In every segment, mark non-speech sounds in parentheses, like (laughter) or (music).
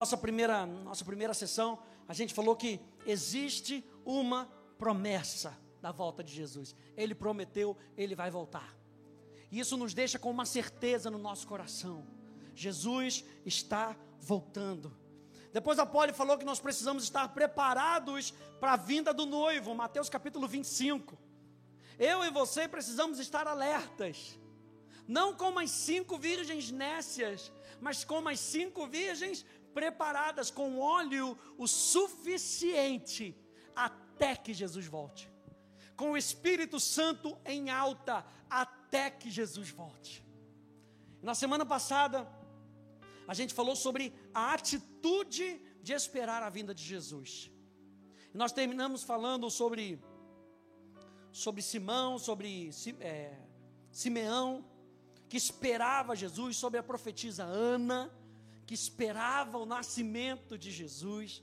nossa primeira, nossa primeira sessão, a gente falou que existe uma promessa da volta de Jesus. Ele prometeu, ele vai voltar. E isso nos deixa com uma certeza no nosso coração. Jesus está voltando. Depois a Poli falou que nós precisamos estar preparados para a vinda do noivo, Mateus capítulo 25. Eu e você precisamos estar alertas. Não como as cinco virgens nécias, mas como as cinco virgens preparadas com óleo o suficiente até que Jesus volte. Com o Espírito Santo em alta até que Jesus volte. Na semana passada, a gente falou sobre a atitude de esperar a vinda de Jesus. E nós terminamos falando sobre sobre Simão, sobre é, Simeão, que esperava Jesus, sobre a profetisa Ana, que esperava o nascimento de Jesus.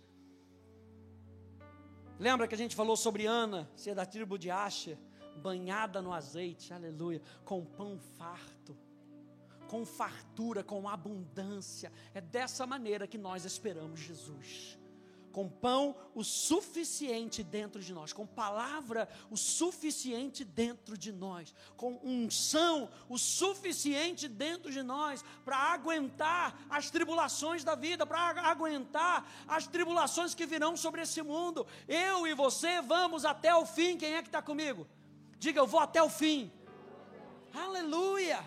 Lembra que a gente falou sobre Ana, ser da tribo de Asher, banhada no azeite, aleluia, com pão farto, com fartura, com abundância. É dessa maneira que nós esperamos Jesus com pão o suficiente dentro de nós, com palavra o suficiente dentro de nós, com unção o suficiente dentro de nós para aguentar as tribulações da vida, para aguentar as tribulações que virão sobre esse mundo. Eu e você vamos até o fim. Quem é que está comigo? Diga, eu vou até o fim. Aleluia!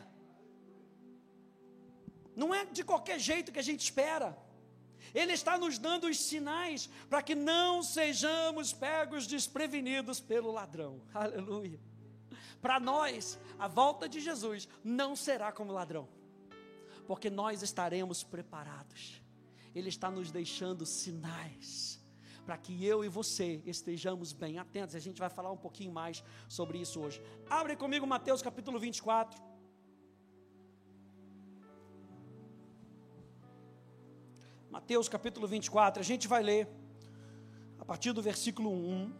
Não é de qualquer jeito que a gente espera. Ele está nos dando os sinais para que não sejamos pegos desprevenidos pelo ladrão. (laughs) Aleluia. Para nós, a volta de Jesus não será como ladrão, porque nós estaremos preparados. Ele está nos deixando sinais para que eu e você estejamos bem atentos. A gente vai falar um pouquinho mais sobre isso hoje. Abre comigo Mateus capítulo 24. Mateus capítulo 24, a gente vai ler a partir do versículo 1.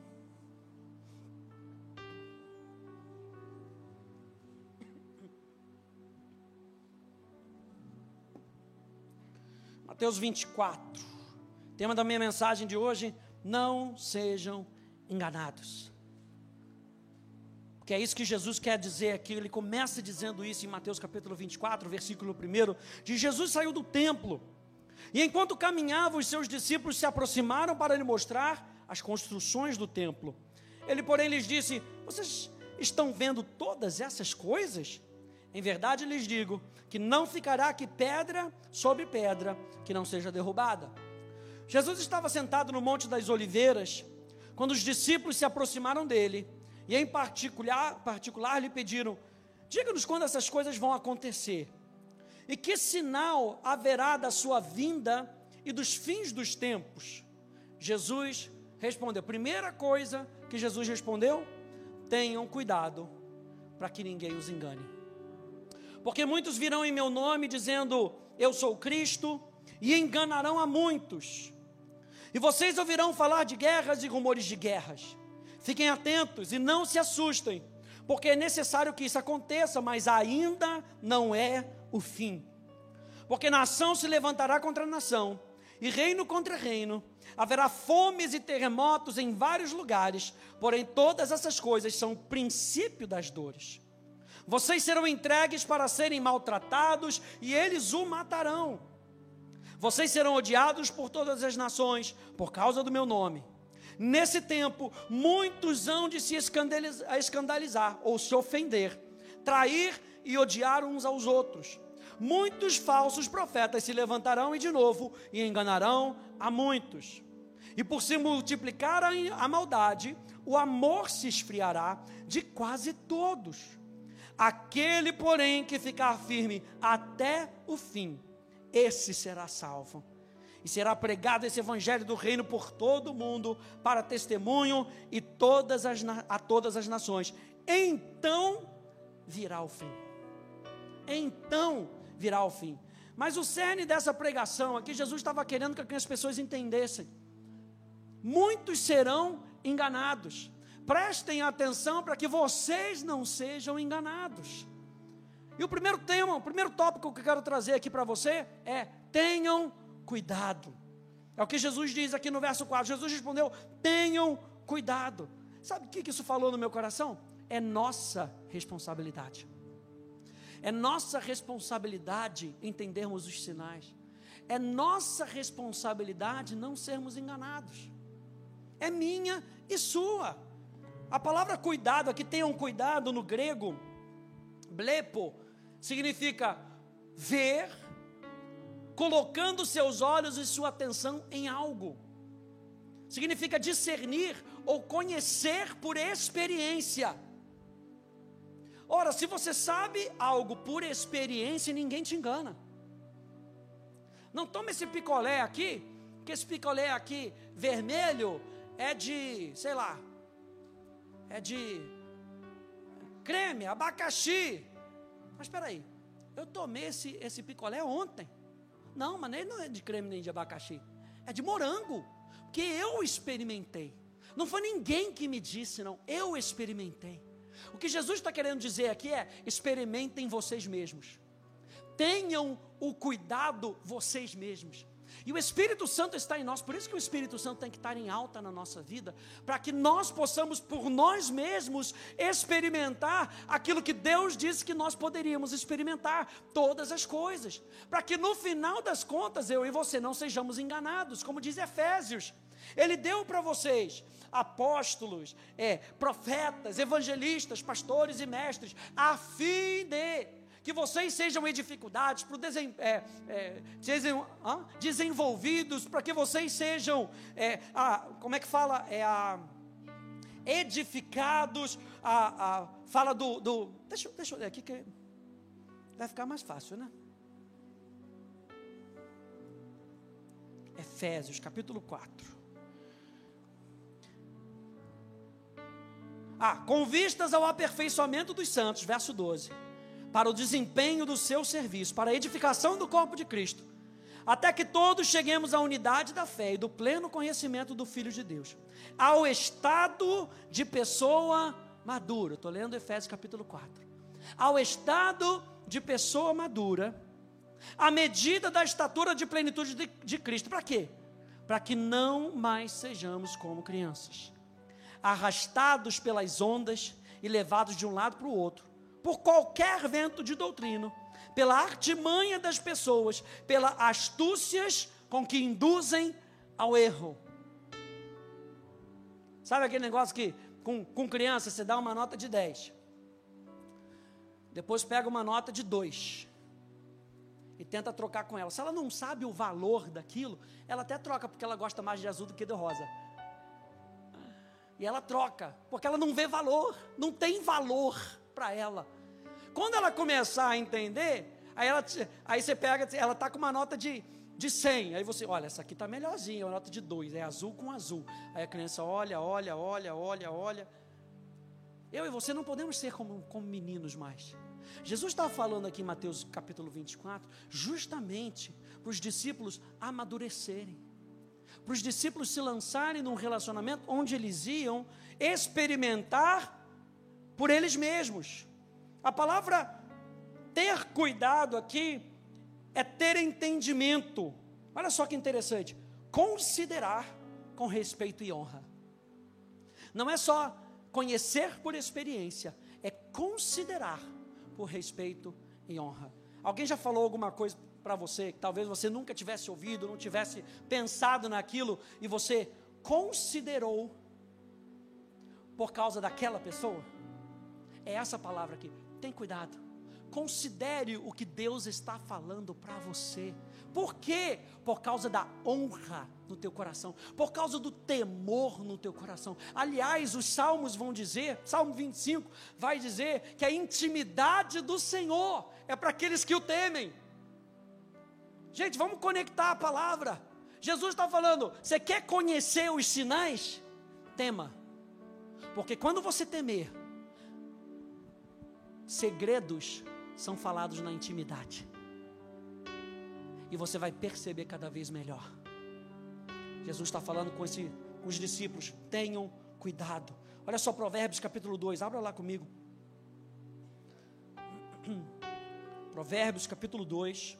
Mateus 24. Tema da minha mensagem de hoje: não sejam enganados. Porque é isso que Jesus quer dizer aqui. Ele começa dizendo isso em Mateus capítulo 24, versículo 1. De Jesus saiu do templo e enquanto caminhava, os seus discípulos se aproximaram para lhe mostrar as construções do templo. Ele, porém, lhes disse: Vocês estão vendo todas essas coisas? Em verdade lhes digo que não ficará aqui pedra sobre pedra que não seja derrubada. Jesus estava sentado no Monte das Oliveiras, quando os discípulos se aproximaram dele e, em particular, particular lhe pediram: Diga-nos quando essas coisas vão acontecer e que sinal haverá da sua vinda e dos fins dos tempos? Jesus respondeu. Primeira coisa que Jesus respondeu: tenham cuidado para que ninguém os engane. Porque muitos virão em meu nome dizendo: Eu sou Cristo, e enganarão a muitos. E vocês ouvirão falar de guerras e rumores de guerras. Fiquem atentos e não se assustem, porque é necessário que isso aconteça, mas ainda não é o fim. Porque nação se levantará contra nação, e reino contra reino. Haverá fomes e terremotos em vários lugares, porém todas essas coisas são o princípio das dores. Vocês serão entregues para serem maltratados, e eles o matarão. Vocês serão odiados por todas as nações, por causa do meu nome. Nesse tempo, muitos hão de se escandalizar, ou se ofender, trair e odiar uns aos outros muitos falsos profetas se levantarão e de novo e enganarão a muitos. E por se multiplicar a maldade, o amor se esfriará de quase todos. Aquele, porém, que ficar firme até o fim, esse será salvo. E será pregado esse evangelho do reino por todo o mundo, para testemunho e todas as, a todas as nações. Então virá o fim. Então virá ao fim. Mas o cerne dessa pregação aqui, Jesus estava querendo que as pessoas entendessem. Muitos serão enganados. Prestem atenção para que vocês não sejam enganados. E o primeiro tema, o primeiro tópico que eu quero trazer aqui para você é: tenham cuidado. É o que Jesus diz aqui no verso 4. Jesus respondeu: tenham cuidado. Sabe o que isso falou no meu coração? É nossa responsabilidade. É nossa responsabilidade entendermos os sinais. É nossa responsabilidade não sermos enganados. É minha e sua. A palavra cuidado, aqui tenham cuidado no grego, blepo, significa ver, colocando seus olhos e sua atenção em algo. Significa discernir ou conhecer por experiência. Ora, se você sabe algo por experiência, ninguém te engana. Não tome esse picolé aqui, que esse picolé aqui vermelho é de, sei lá, é de creme, abacaxi. Mas espera aí, eu tomei esse, esse picolé ontem. Não, mas ele não é de creme nem de abacaxi. É de morango. Porque eu experimentei. Não foi ninguém que me disse, não. Eu experimentei. O que Jesus está querendo dizer aqui é: experimentem vocês mesmos. Tenham o cuidado vocês mesmos. E o Espírito Santo está em nós, por isso que o Espírito Santo tem que estar em alta na nossa vida, para que nós possamos por nós mesmos experimentar aquilo que Deus disse que nós poderíamos experimentar, todas as coisas, para que no final das contas eu e você não sejamos enganados, como diz Efésios. Ele deu para vocês apóstolos, é, profetas, evangelistas, pastores e mestres, a fim de que vocês sejam em dificuldades, para desen, é, é, desenvolvidos, para que vocês sejam, é, a, como é que fala? É a, edificados, a, a, fala do, do deixa, deixa eu ler aqui que vai ficar mais fácil, né? Efésios capítulo 4. Ah, com vistas ao aperfeiçoamento dos santos, verso 12 para o desempenho do seu serviço, para a edificação do corpo de Cristo, até que todos cheguemos à unidade da fé e do pleno conhecimento do Filho de Deus, ao estado de pessoa madura. Estou lendo Efésios capítulo 4. Ao estado de pessoa madura, à medida da estatura de plenitude de, de Cristo. Para quê? Para que não mais sejamos como crianças, arrastados pelas ondas e levados de um lado para o outro por qualquer vento de doutrina, pela artimanha das pessoas, pelas astúcias com que induzem ao erro. Sabe aquele negócio que com, com criança você dá uma nota de 10, depois pega uma nota de 2 e tenta trocar com ela. Se ela não sabe o valor daquilo, ela até troca porque ela gosta mais de azul do que de rosa. E ela troca, porque ela não vê valor, não tem valor para ela. Quando ela começar a entender, aí, ela, aí você pega, ela está com uma nota de, de 100. Aí você, olha, essa aqui está melhorzinha, é uma nota de 2, é azul com azul. Aí a criança olha, olha, olha, olha, olha. Eu e você não podemos ser como, como meninos mais. Jesus estava falando aqui em Mateus capítulo 24, justamente para os discípulos amadurecerem, para os discípulos se lançarem num relacionamento onde eles iam experimentar por eles mesmos. A palavra ter cuidado aqui é ter entendimento. Olha só que interessante. Considerar com respeito e honra. Não é só conhecer por experiência, é considerar por respeito e honra. Alguém já falou alguma coisa para você que talvez você nunca tivesse ouvido, não tivesse pensado naquilo e você considerou por causa daquela pessoa? É essa palavra aqui. Tem cuidado. Considere o que Deus está falando para você. Por quê? Por causa da honra no teu coração, por causa do temor no teu coração. Aliás, os salmos vão dizer, Salmo 25 vai dizer que a intimidade do Senhor é para aqueles que o temem. Gente, vamos conectar a palavra. Jesus está falando, você quer conhecer os sinais? Tema. Porque quando você temer, segredos são falados na intimidade. E você vai perceber cada vez melhor. Jesus está falando com, esse, com os discípulos: tenham cuidado. Olha só Provérbios capítulo 2, abra lá comigo. (clears throat) Provérbios capítulo 2.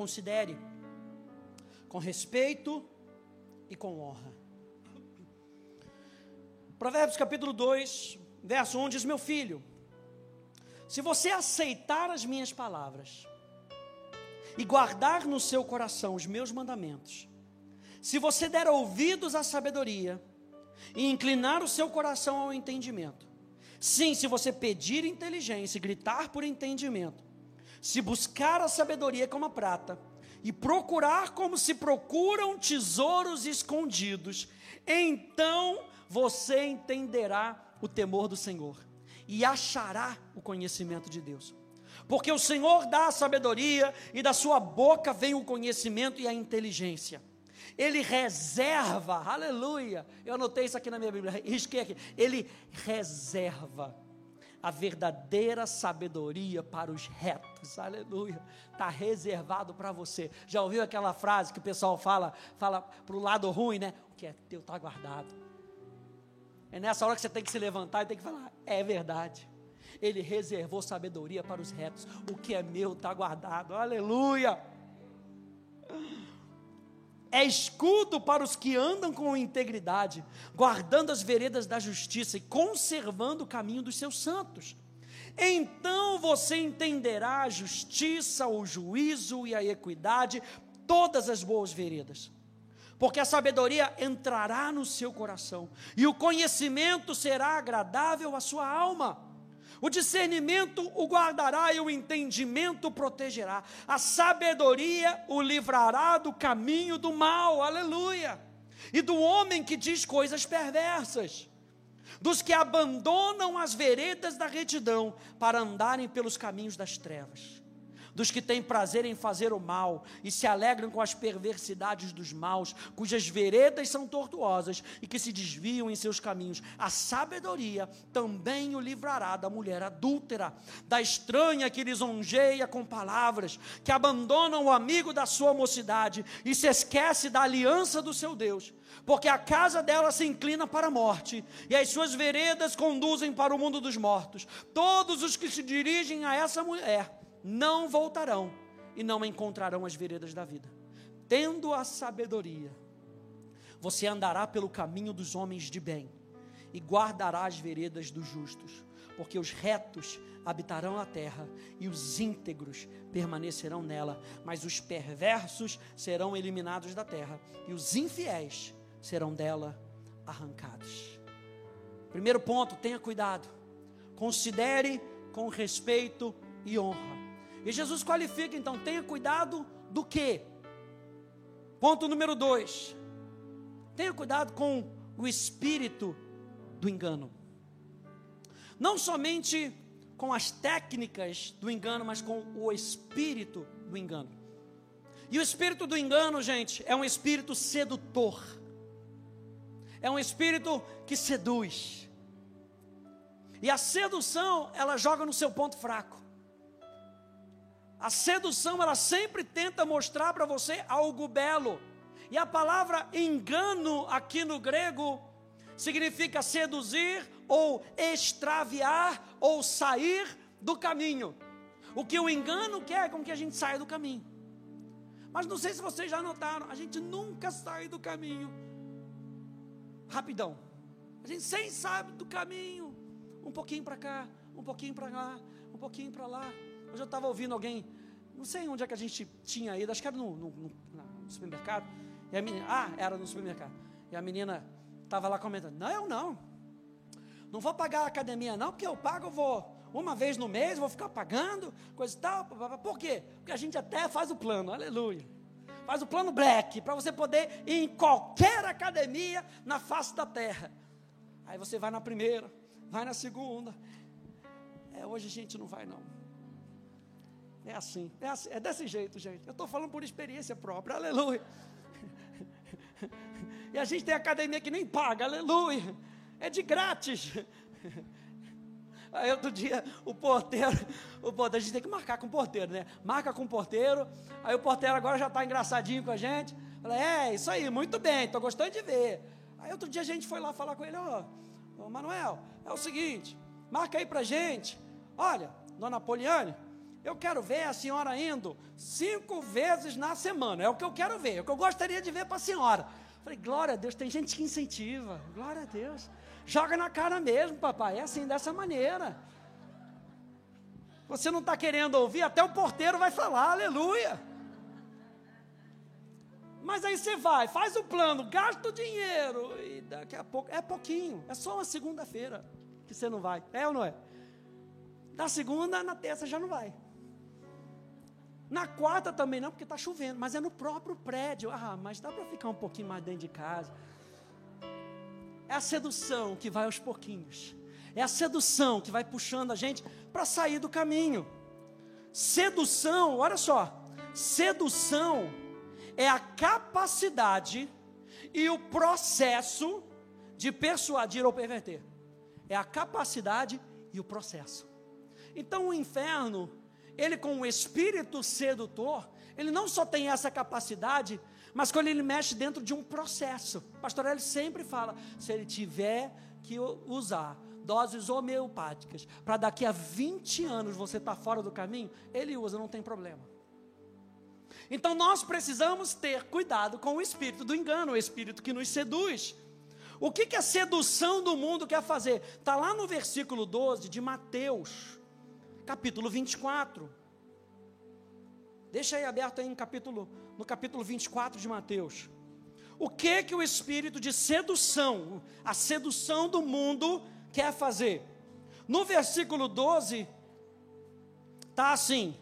Considere com respeito e com honra. Provérbios capítulo 2, verso 1 diz: Meu filho, se você aceitar as minhas palavras e guardar no seu coração os meus mandamentos, se você der ouvidos à sabedoria e inclinar o seu coração ao entendimento, sim, se você pedir inteligência e gritar por entendimento, se buscar a sabedoria como a prata e procurar como se procuram tesouros escondidos, então você entenderá o temor do Senhor e achará o conhecimento de Deus. Porque o Senhor dá a sabedoria e da sua boca vem o conhecimento e a inteligência. Ele reserva, aleluia. Eu anotei isso aqui na minha Bíblia, risquei aqui. Ele reserva a verdadeira sabedoria para os retos, aleluia. Está reservado para você. Já ouviu aquela frase que o pessoal fala, fala para o lado ruim, né? O que é teu está guardado. É nessa hora que você tem que se levantar e tem que falar: é verdade. Ele reservou sabedoria para os retos. O que é meu está guardado. Aleluia. É escudo para os que andam com integridade, guardando as veredas da justiça e conservando o caminho dos seus santos. Então você entenderá a justiça, o juízo e a equidade, todas as boas veredas porque a sabedoria entrará no seu coração, e o conhecimento será agradável à sua alma. O discernimento o guardará e o entendimento o protegerá. A sabedoria o livrará do caminho do mal, aleluia. E do homem que diz coisas perversas, dos que abandonam as veredas da retidão para andarem pelos caminhos das trevas dos que têm prazer em fazer o mal e se alegram com as perversidades dos maus, cujas veredas são tortuosas e que se desviam em seus caminhos. A sabedoria também o livrará da mulher adúltera, da estranha que lisonjeia com palavras, que abandona o amigo da sua mocidade e se esquece da aliança do seu Deus porque a casa dela se inclina para a morte, e as suas veredas conduzem para o mundo dos mortos. Todos os que se dirigem a essa mulher não voltarão e não encontrarão as veredas da vida. Tendo a sabedoria, você andará pelo caminho dos homens de bem e guardará as veredas dos justos, porque os retos habitarão a terra e os íntegros permanecerão nela, mas os perversos serão eliminados da terra e os infiéis serão dela arrancados. Primeiro ponto, tenha cuidado. Considere com respeito e honra e Jesus qualifica, então, tenha cuidado do que? Ponto número dois. Tenha cuidado com o espírito do engano. Não somente com as técnicas do engano, mas com o espírito do engano. E o espírito do engano, gente, é um espírito sedutor. É um espírito que seduz. E a sedução, ela joga no seu ponto fraco. A sedução, ela sempre tenta mostrar para você algo belo. E a palavra engano aqui no grego significa seduzir ou extraviar ou sair do caminho. O que o engano quer é com que a gente saia do caminho. Mas não sei se vocês já notaram, a gente nunca sai do caminho. Rapidão. A gente sempre sabe do caminho. Um pouquinho para cá, um pouquinho para lá, um pouquinho para lá. Hoje eu estava ouvindo alguém, não sei onde é que a gente tinha ido, acho que era no, no, no, no supermercado. E a menina, ah, era no supermercado. E a menina estava lá comentando: Não, eu não. Não vou pagar a academia, não, porque eu pago, eu vou uma vez no mês, vou ficar pagando, coisa e tal. Por quê? Porque a gente até faz o plano, aleluia. Faz o plano black, para você poder ir em qualquer academia na face da terra. Aí você vai na primeira, vai na segunda. É, hoje a gente não vai, não. É assim, é assim, é desse jeito, gente. Eu estou falando por experiência própria, aleluia. E a gente tem academia que nem paga, aleluia. É de grátis. Aí outro dia o porteiro, o porteiro, a gente tem que marcar com o porteiro, né? Marca com o porteiro. Aí o porteiro agora já está engraçadinho com a gente. Falei, é, isso aí, muito bem, estou gostando de ver. Aí outro dia a gente foi lá falar com ele, ó, oh, Manuel, é o seguinte, marca aí pra gente. Olha, dona Poliane, Eu quero ver a senhora indo cinco vezes na semana. É o que eu quero ver, é o que eu gostaria de ver para a senhora. Falei, glória a Deus, tem gente que incentiva. Glória a Deus. Joga na cara mesmo, papai. É assim, dessa maneira. Você não está querendo ouvir, até o porteiro vai falar, aleluia. Mas aí você vai, faz o plano, gasta o dinheiro, e daqui a pouco, é pouquinho, é só uma segunda-feira que você não vai, é ou não é? Na segunda, na terça já não vai. Na quarta também não, porque está chovendo, mas é no próprio prédio. Ah, mas dá para ficar um pouquinho mais dentro de casa. É a sedução que vai aos pouquinhos. É a sedução que vai puxando a gente para sair do caminho. Sedução, olha só. Sedução é a capacidade e o processo de persuadir ou perverter. É a capacidade e o processo. Então o inferno, ele com o espírito sedutor, ele não só tem essa capacidade, mas quando ele mexe dentro de um processo. Pastor ele sempre fala, se ele tiver que usar doses homeopáticas para daqui a 20 anos você estar tá fora do caminho, ele usa, não tem problema. Então nós precisamos ter cuidado com o espírito do engano, o espírito que nos seduz. O que, que a sedução do mundo quer fazer? Está lá no versículo 12 de Mateus, capítulo 24. Deixa aí aberto aí no capítulo, no capítulo 24 de Mateus. O que que o espírito de sedução, a sedução do mundo quer fazer? No versículo 12 tá assim: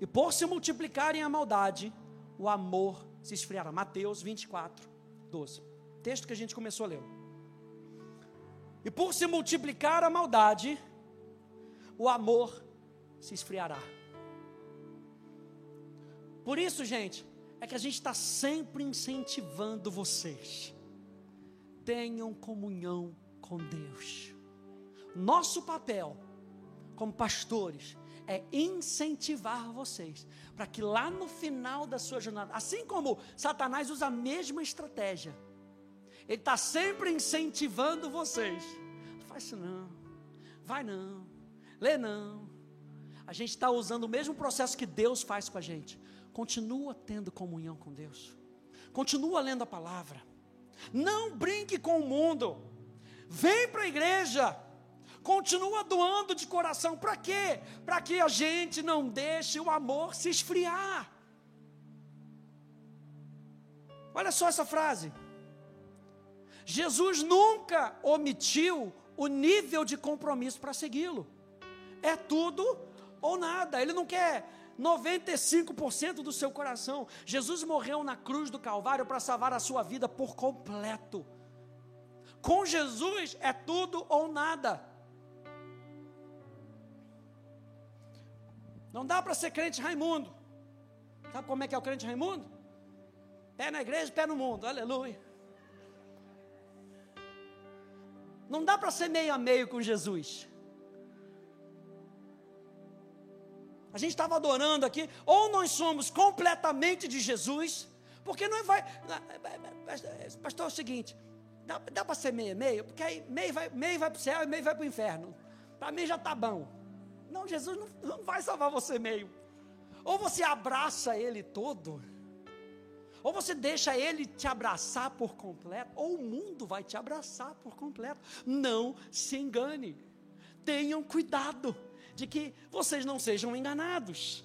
e por se multiplicarem a maldade, o amor se esfriará. Mateus 24, 12. Texto que a gente começou a ler. E por se multiplicar a maldade, o amor se esfriará. Por isso, gente, é que a gente está sempre incentivando vocês. Tenham comunhão com Deus. Nosso papel, como pastores, é incentivar vocês para que lá no final da sua jornada, assim como Satanás usa a mesma estratégia, ele está sempre incentivando vocês. Não faz isso não, vai não, lê não. A gente está usando o mesmo processo que Deus faz com a gente. Continua tendo comunhão com Deus. Continua lendo a palavra. Não brinque com o mundo. Vem para a igreja continua doando de coração. Para quê? Para que a gente não deixe o amor se esfriar. Olha só essa frase. Jesus nunca omitiu o nível de compromisso para segui-lo. É tudo ou nada. Ele não quer 95% do seu coração. Jesus morreu na cruz do Calvário para salvar a sua vida por completo. Com Jesus é tudo ou nada. Não dá para ser crente Raimundo. Sabe como é que é o crente Raimundo? Pé na igreja, pé no mundo. Aleluia. Não dá para ser meio a meio com Jesus. A gente estava adorando aqui, ou nós somos completamente de Jesus, porque não vai. Pastor, é o seguinte, dá, dá para ser meio a meio, porque aí meio vai, meio vai para o céu e meio vai para o inferno. Para mim já está bom. Não, Jesus não, não vai salvar você meio. Ou você abraça Ele todo, ou você deixa Ele te abraçar por completo, ou o mundo vai te abraçar por completo. Não se engane. Tenham cuidado de que vocês não sejam enganados.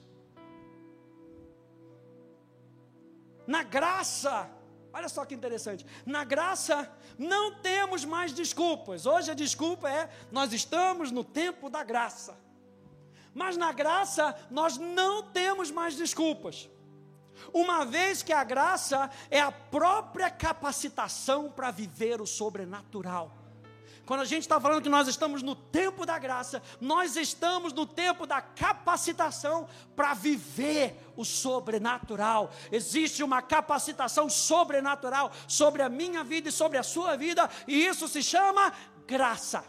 Na graça, olha só que interessante. Na graça não temos mais desculpas. Hoje a desculpa é: nós estamos no tempo da graça. Mas na graça nós não temos mais desculpas. Uma vez que a graça é a própria capacitação para viver o sobrenatural. Quando a gente está falando que nós estamos no tempo da graça, nós estamos no tempo da capacitação para viver o sobrenatural. Existe uma capacitação sobrenatural sobre a minha vida e sobre a sua vida, e isso se chama graça.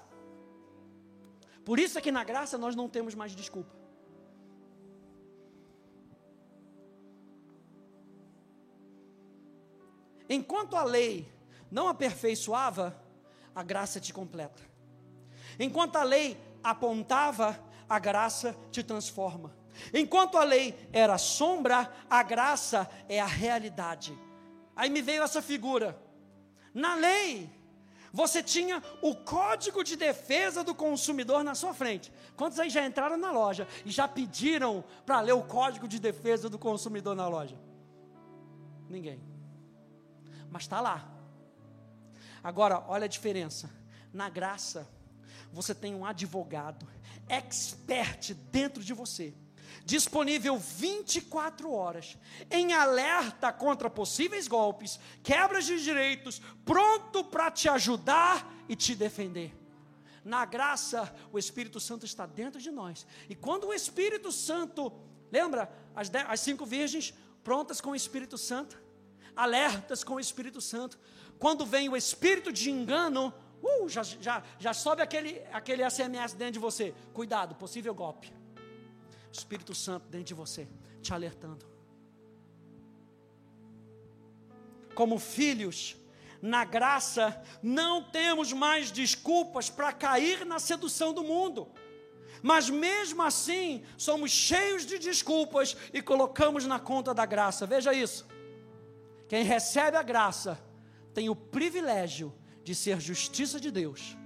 Por isso é que na graça nós não temos mais desculpa. Enquanto a lei não aperfeiçoava, a graça te completa. Enquanto a lei apontava, a graça te transforma. Enquanto a lei era sombra, a graça é a realidade. Aí me veio essa figura. Na lei, você tinha o código de defesa do consumidor na sua frente. Quantos aí já entraram na loja e já pediram para ler o código de defesa do consumidor na loja? Ninguém. Mas está lá. Agora, olha a diferença. Na graça, você tem um advogado, expert dentro de você disponível 24 horas, em alerta contra possíveis golpes, quebras de direitos, pronto para te ajudar e te defender. Na graça, o Espírito Santo está dentro de nós. E quando o Espírito Santo, lembra as, as cinco virgens prontas com o Espírito Santo, alertas com o Espírito Santo. Quando vem o espírito de engano, uh, já, já, já sobe aquele, aquele SMS dentro de você. Cuidado, possível golpe. Espírito Santo dentro de você, te alertando. Como filhos, na graça, não temos mais desculpas para cair na sedução do mundo. Mas mesmo assim, somos cheios de desculpas e colocamos na conta da graça. Veja isso. Quem recebe a graça tem o privilégio de ser justiça de Deus,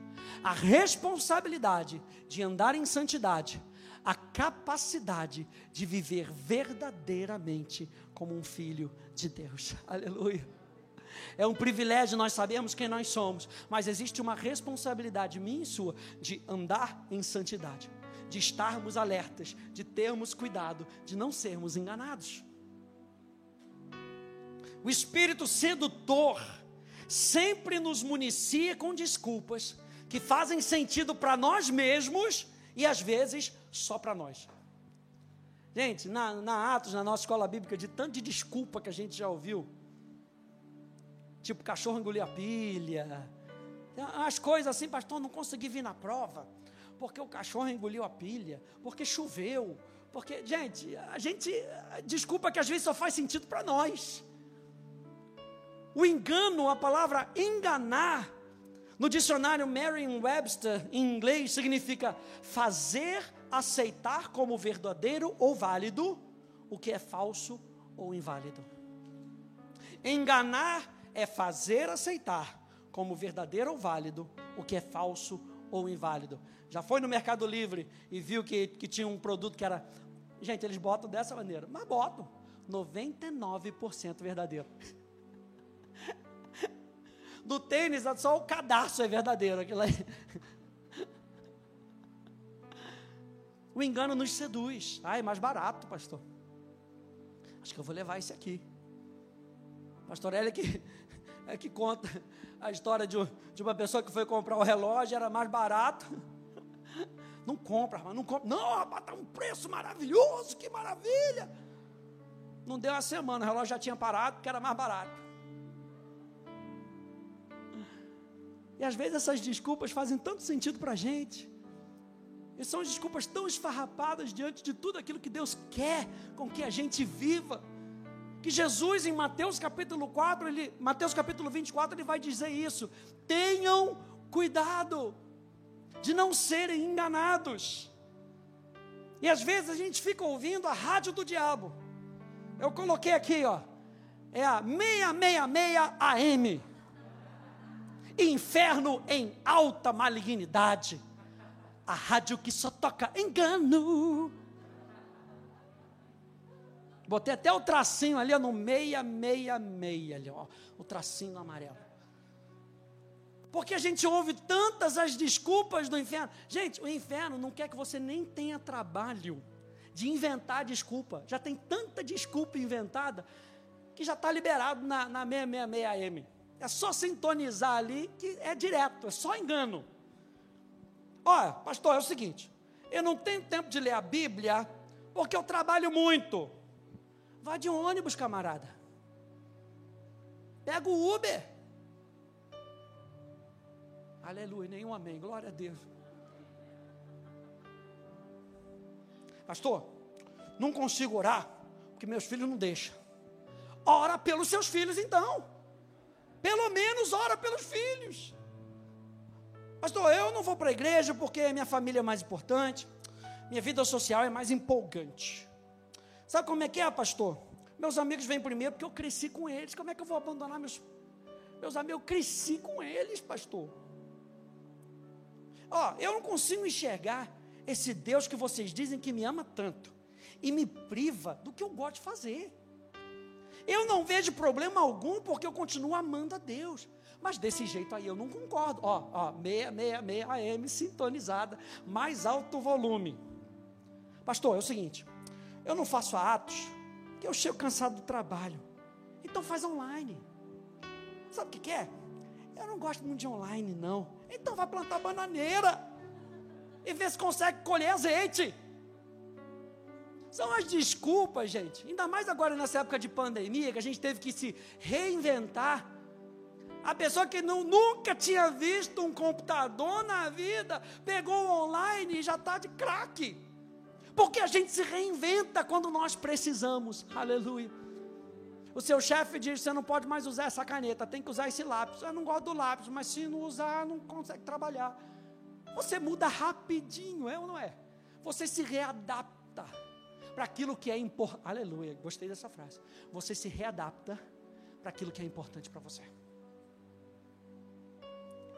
a responsabilidade de andar em santidade a capacidade de viver verdadeiramente como um filho de Deus. (laughs) Aleluia. É um privilégio, nós sabemos quem nós somos, mas existe uma responsabilidade minha e sua de andar em santidade, de estarmos alertas, de termos cuidado, de não sermos enganados. O espírito sedutor sempre nos municia com desculpas que fazem sentido para nós mesmos e às vezes só para nós. Gente, na, na Atos, na nossa escola bíblica, de tanto de desculpa que a gente já ouviu, tipo cachorro engolir a pilha, as coisas assim, pastor, não consegui vir na prova, porque o cachorro engoliu a pilha, porque choveu, porque, gente, a gente, desculpa que às vezes só faz sentido para nós. O engano, a palavra enganar, no dicionário Merriam-Webster, em inglês, significa fazer aceitar como verdadeiro ou válido o que é falso ou inválido. Enganar é fazer aceitar como verdadeiro ou válido o que é falso ou inválido. Já foi no Mercado Livre e viu que, que tinha um produto que era. Gente, eles botam dessa maneira, mas botam 99% verdadeiro. (laughs) Do tênis, só o cadastro é verdadeiro. Aquilo aí. (laughs) O engano nos seduz. Ah, é mais barato, pastor. Acho que eu vou levar esse aqui. Pastor é que, (laughs) é que conta a história de, de uma pessoa que foi comprar o um relógio, era mais barato. (laughs) Não compra, não compra. Não, rapaz, está um preço maravilhoso, que maravilha. Não deu uma semana, o relógio já tinha parado, porque era mais barato. E às vezes essas desculpas fazem tanto sentido para a gente. E são desculpas tão esfarrapadas diante de tudo aquilo que Deus quer com que a gente viva. Que Jesus, em Mateus capítulo 4, ele, Mateus capítulo 24, ele vai dizer isso. Tenham cuidado de não serem enganados. E às vezes a gente fica ouvindo a rádio do diabo. Eu coloquei aqui, ó. É a 666 AM. Inferno em alta malignidade a rádio que só toca engano. Botei até o tracinho ali ó, no meia, meia, meia ali, ó, o tracinho amarelo. Porque a gente ouve tantas as desculpas do inferno. Gente, o inferno não quer que você nem tenha trabalho de inventar desculpa. Já tem tanta desculpa inventada que já está liberado na, na 666 AM. É só sintonizar ali que é direto, é só engano. Olha, pastor, é o seguinte: eu não tenho tempo de ler a Bíblia porque eu trabalho muito. Vá de ônibus, camarada. Pega o Uber. Aleluia, nenhum amém. Glória a Deus. Pastor, não consigo orar porque meus filhos não deixam. Ora pelos seus filhos então. Pelo menos ora pelos filhos. Pastor, eu não vou para a igreja porque minha família é mais importante. minha vida social é mais empolgante. Sabe como é que é, pastor? Meus amigos vêm primeiro porque eu cresci com eles. Como é que eu vou abandonar meus meus amigos? Eu cresci com eles, pastor. Ó, eu não consigo enxergar esse Deus que vocês dizem que me ama tanto e me priva do que eu gosto de fazer. Eu não vejo problema algum porque eu continuo amando a Deus. Mas desse jeito aí eu não concordo. Ó, ó, 666 AM sintonizada, mais alto volume. Pastor, é o seguinte, eu não faço atos, que eu chego cansado do trabalho. Então faz online. Sabe o que, que é? Eu não gosto muito de online, não. Então vai plantar bananeira. E ver se consegue colher azeite. São as desculpas, gente. Ainda mais agora nessa época de pandemia, que a gente teve que se reinventar. A pessoa que não, nunca tinha visto um computador na vida, pegou online e já está de craque. Porque a gente se reinventa quando nós precisamos. Aleluia. O seu chefe diz: você não pode mais usar essa caneta, tem que usar esse lápis. Eu não gosto do lápis, mas se não usar, não consegue trabalhar. Você muda rapidinho, é ou não é? Você se readapta para aquilo que é importante. Aleluia, gostei dessa frase. Você se readapta para aquilo que é importante para você.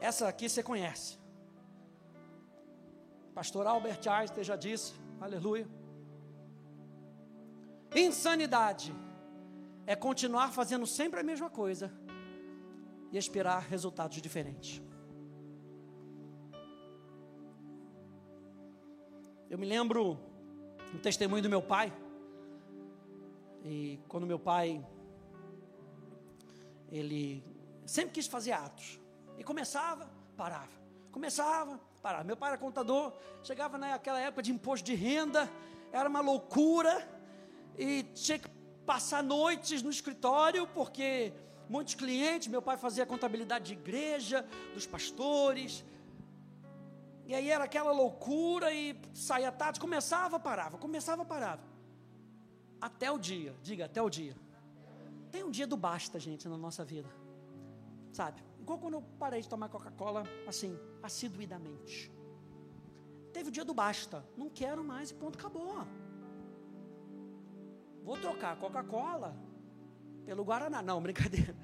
Essa aqui você conhece. Pastor Albert Einstein já disse Aleluia. Insanidade é continuar fazendo sempre a mesma coisa e esperar resultados diferentes. Eu me lembro um testemunho do meu pai. E quando meu pai ele sempre quis fazer atos. E começava, parava. Começava, parar. Meu pai era contador, chegava naquela época de imposto de renda, era uma loucura, e tinha que passar noites no escritório, porque muitos clientes, meu pai fazia contabilidade de igreja, dos pastores, e aí era aquela loucura, e saía tarde, começava, parava, começava, parava. Até o dia, diga, até o dia. Tem um dia do basta, gente, na nossa vida. Sabe? Igual quando eu parei de tomar Coca-Cola, assim, assiduidamente. Teve o dia do basta. Não quero mais e ponto, acabou. Vou trocar Coca-Cola pelo Guaraná. Não, (laughs) brincadeira.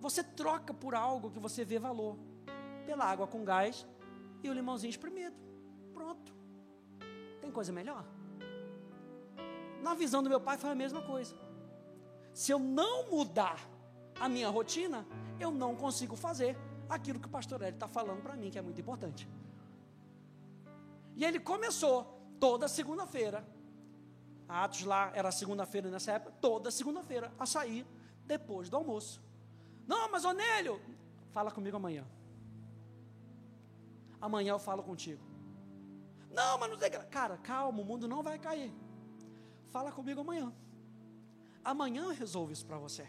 Você troca por algo que você vê valor. Pela água com gás e o limãozinho espremido. Pronto. Tem coisa melhor? Na visão do meu pai foi a mesma coisa. Se eu não mudar a minha rotina, eu não consigo fazer aquilo que o pastor Hélio está falando para mim, que é muito importante. E ele começou toda segunda-feira, Atos lá era segunda-feira nessa época, toda segunda-feira, a sair depois do almoço. Não, mas Onélio, fala comigo amanhã. Amanhã eu falo contigo. Não, mas não tem. Cara, calma, o mundo não vai cair. Fala comigo amanhã. Amanhã eu resolvo isso para você.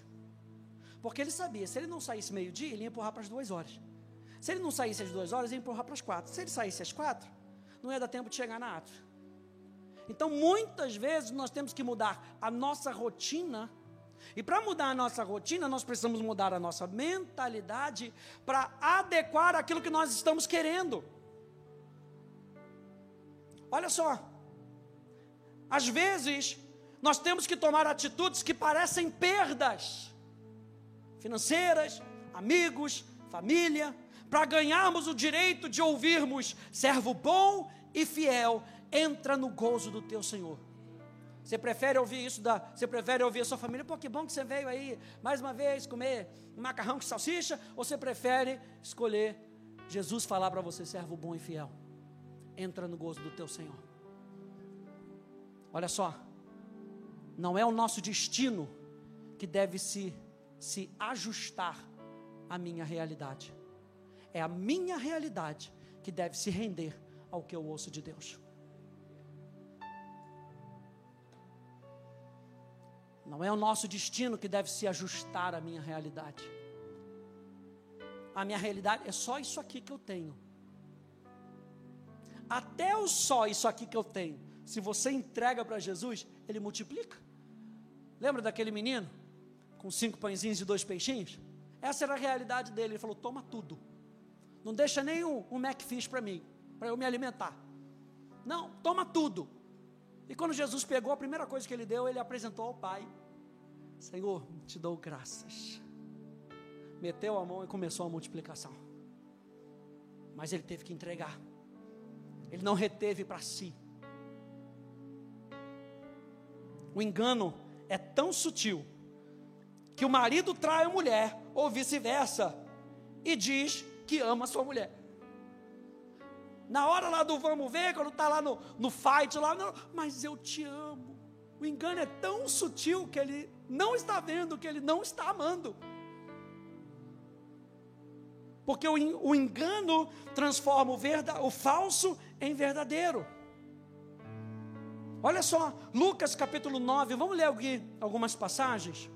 Porque ele sabia, se ele não saísse meio-dia, ele ia empurrar para as duas horas. Se ele não saísse às duas horas, ia empurrar para as quatro. Se ele saísse às quatro, não ia dar tempo de chegar na ato. Então, muitas vezes, nós temos que mudar a nossa rotina. E para mudar a nossa rotina, nós precisamos mudar a nossa mentalidade para adequar aquilo que nós estamos querendo. Olha só. Às vezes, nós temos que tomar atitudes que parecem perdas financeiras, amigos, família, para ganharmos o direito de ouvirmos: servo bom e fiel, entra no gozo do teu Senhor. Você prefere ouvir isso da. Você prefere ouvir a sua família? Pô, que bom que você veio aí mais uma vez comer macarrão com salsicha? Ou você prefere escolher Jesus falar para você, servo bom e fiel? Entra no gozo do teu Senhor. Olha só. Não é o nosso destino que deve se se ajustar à minha realidade. É a minha realidade que deve se render ao que eu ouço de Deus. Não é o nosso destino que deve se ajustar à minha realidade. A minha realidade é só isso aqui que eu tenho. Até o só isso aqui que eu tenho, se você entrega para Jesus, ele multiplica. Lembra daquele menino? com cinco pãezinhos e dois peixinhos? Essa era a realidade dele. Ele falou: toma tudo. Não deixa nem um, um para mim, para eu me alimentar. Não, toma tudo. E quando Jesus pegou, a primeira coisa que ele deu, ele apresentou ao Pai: Senhor, te dou graças. Meteu a mão e começou a multiplicação. Mas ele teve que entregar. Ele não reteve para si. O engano é tão sutil que o marido trai a mulher, ou vice-versa, e diz que ama a sua mulher. Na hora lá do vamos ver, quando está lá no, no fight, lá, não, mas eu te amo. O engano é tão sutil que ele não está vendo, que ele não está amando. Porque o, o engano transforma o, verda, o falso em verdadeiro. Olha só, Lucas capítulo 9, vamos ler aqui algumas passagens.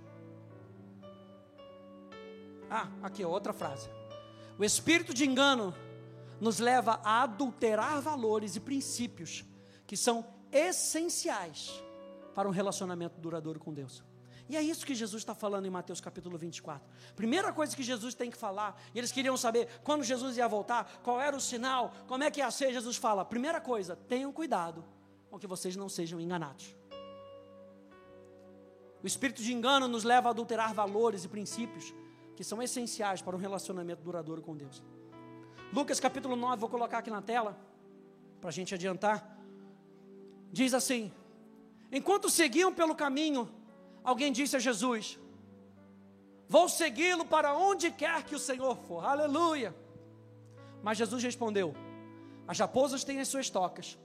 Ah, aqui outra frase. O espírito de engano nos leva a adulterar valores e princípios que são essenciais para um relacionamento duradouro com Deus. E é isso que Jesus está falando em Mateus capítulo 24. Primeira coisa que Jesus tem que falar, e eles queriam saber quando Jesus ia voltar, qual era o sinal, como é que ia ser. Jesus fala: primeira coisa, tenham cuidado com que vocês não sejam enganados. O espírito de engano nos leva a adulterar valores e princípios que são essenciais para um relacionamento duradouro com Deus. Lucas capítulo 9, vou colocar aqui na tela, para a gente adiantar. Diz assim: Enquanto seguiam pelo caminho, alguém disse a Jesus: Vou segui-lo para onde quer que o Senhor for. Aleluia. Mas Jesus respondeu: As raposas têm as suas tocas,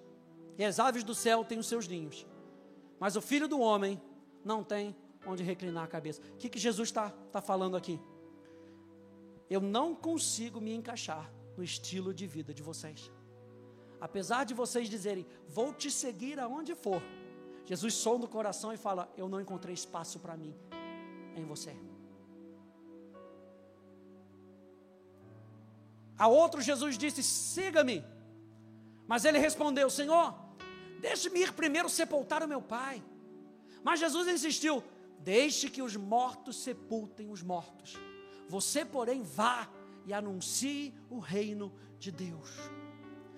e as aves do céu têm os seus ninhos, mas o filho do homem não tem onde reclinar a cabeça. O que, que Jesus está tá falando aqui? Eu não consigo me encaixar no estilo de vida de vocês. Apesar de vocês dizerem, vou te seguir aonde for, Jesus sonda o coração e fala: Eu não encontrei espaço para mim em você. A outro Jesus disse: Siga-me. Mas ele respondeu: Senhor, deixe-me ir primeiro sepultar o meu pai. Mas Jesus insistiu: Deixe que os mortos sepultem os mortos. Você, porém, vá e anuncie o reino de Deus.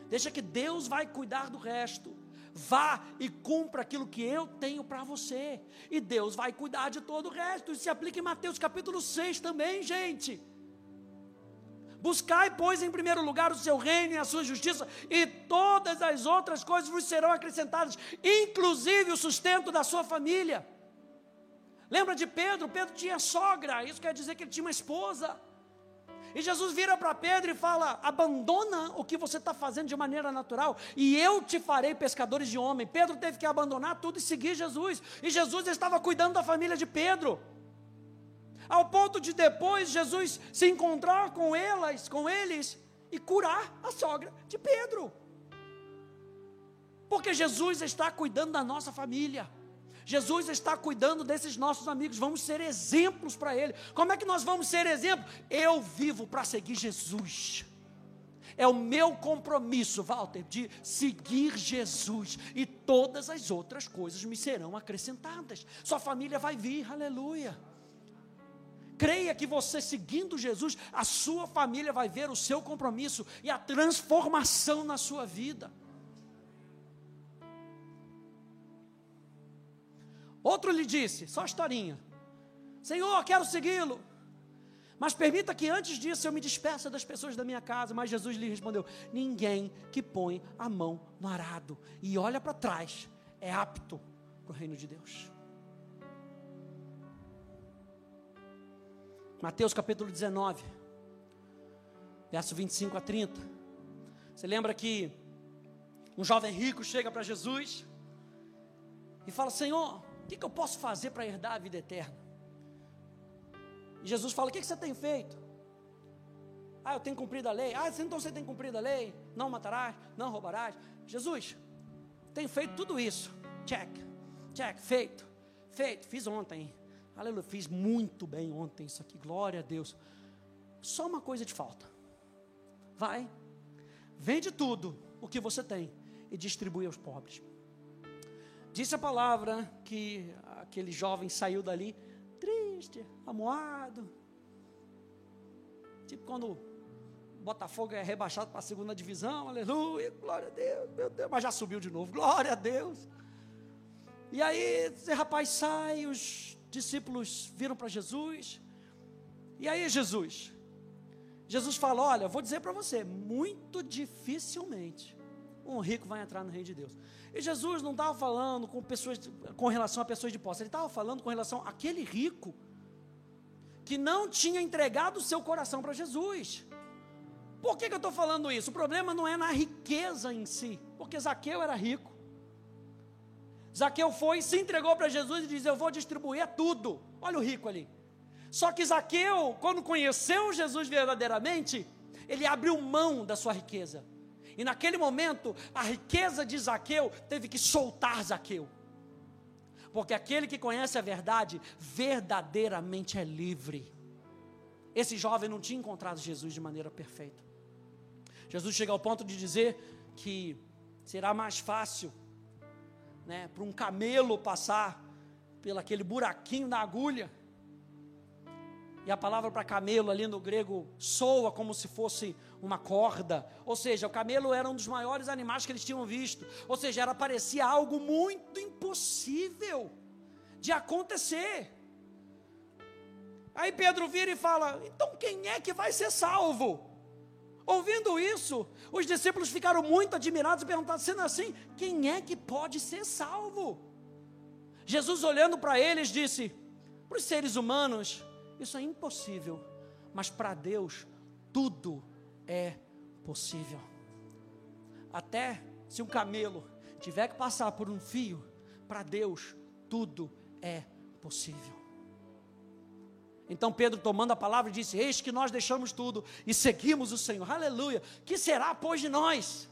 Deixa que Deus vai cuidar do resto. Vá e cumpra aquilo que eu tenho para você. E Deus vai cuidar de todo o resto. Isso se aplica em Mateus capítulo 6 também, gente. Buscai, pois, em primeiro lugar o seu reino e a sua justiça, e todas as outras coisas vos serão acrescentadas, inclusive o sustento da sua família. Lembra de Pedro? Pedro tinha sogra, isso quer dizer que ele tinha uma esposa. E Jesus vira para Pedro e fala: abandona o que você está fazendo de maneira natural, e eu te farei pescadores de homem. Pedro teve que abandonar tudo e seguir Jesus. E Jesus estava cuidando da família de Pedro. Ao ponto de depois Jesus se encontrar com elas, com eles, e curar a sogra de Pedro. Porque Jesus está cuidando da nossa família. Jesus está cuidando desses nossos amigos, vamos ser exemplos para Ele. Como é que nós vamos ser exemplo? Eu vivo para seguir Jesus. É o meu compromisso, Walter, de seguir Jesus e todas as outras coisas me serão acrescentadas. Sua família vai vir, aleluia. Creia que você seguindo Jesus, a sua família vai ver o seu compromisso e a transformação na sua vida. Outro lhe disse, só historinha: Senhor, quero segui-lo. Mas permita que antes disso eu me despeça das pessoas da minha casa. Mas Jesus lhe respondeu: Ninguém que põe a mão no arado e olha para trás é apto para o reino de Deus. Mateus capítulo 19, verso 25 a 30. Você lembra que um jovem rico chega para Jesus e fala: Senhor, o que, que eu posso fazer para herdar a vida eterna? E Jesus fala: O que, que você tem feito? Ah, eu tenho cumprido a lei. Ah, então você tem cumprido a lei. Não matarás, não roubarás. Jesus, tenho feito tudo isso. Check, check, feito, feito. Fiz ontem. Aleluia, fiz muito bem ontem isso aqui. Glória a Deus. Só uma coisa te falta. Vai, vende tudo o que você tem e distribui aos pobres. Disse a palavra que aquele jovem saiu dali triste, amuado. Tipo quando Botafogo é rebaixado para a segunda divisão, aleluia, glória a Deus, meu Deus, mas já subiu de novo, glória a Deus. E aí, esse rapaz sai, os discípulos viram para Jesus. E aí, Jesus? Jesus fala: Olha, vou dizer para você, muito dificilmente um rico vai entrar no reino de Deus. E Jesus não estava falando com pessoas, com relação a pessoas de posse, ele estava falando com relação àquele rico que não tinha entregado o seu coração para Jesus. Por que, que eu estou falando isso? O problema não é na riqueza em si, porque Zaqueu era rico. Zaqueu foi, se entregou para Jesus e disse: Eu vou distribuir tudo. Olha o rico ali. Só que Zaqueu, quando conheceu Jesus verdadeiramente, ele abriu mão da sua riqueza. E naquele momento, a riqueza de Zaqueu teve que soltar Zaqueu. Porque aquele que conhece a verdade, verdadeiramente é livre. Esse jovem não tinha encontrado Jesus de maneira perfeita. Jesus chega ao ponto de dizer que será mais fácil né, para um camelo passar pelo aquele buraquinho da agulha. E a palavra para camelo ali no grego soa como se fosse uma corda. Ou seja, o camelo era um dos maiores animais que eles tinham visto. Ou seja, era parecia algo muito impossível de acontecer. Aí Pedro vira e fala: "Então quem é que vai ser salvo?" Ouvindo isso, os discípulos ficaram muito admirados e perguntaram: sendo assim, quem é que pode ser salvo? Jesus, olhando para eles, disse: para os seres humanos, isso é impossível, mas para Deus, tudo é possível. Até se um camelo tiver que passar por um fio, para Deus, tudo é possível. Então Pedro, tomando a palavra, disse: Eis que nós deixamos tudo e seguimos o Senhor. Aleluia. Que será, pois, de nós?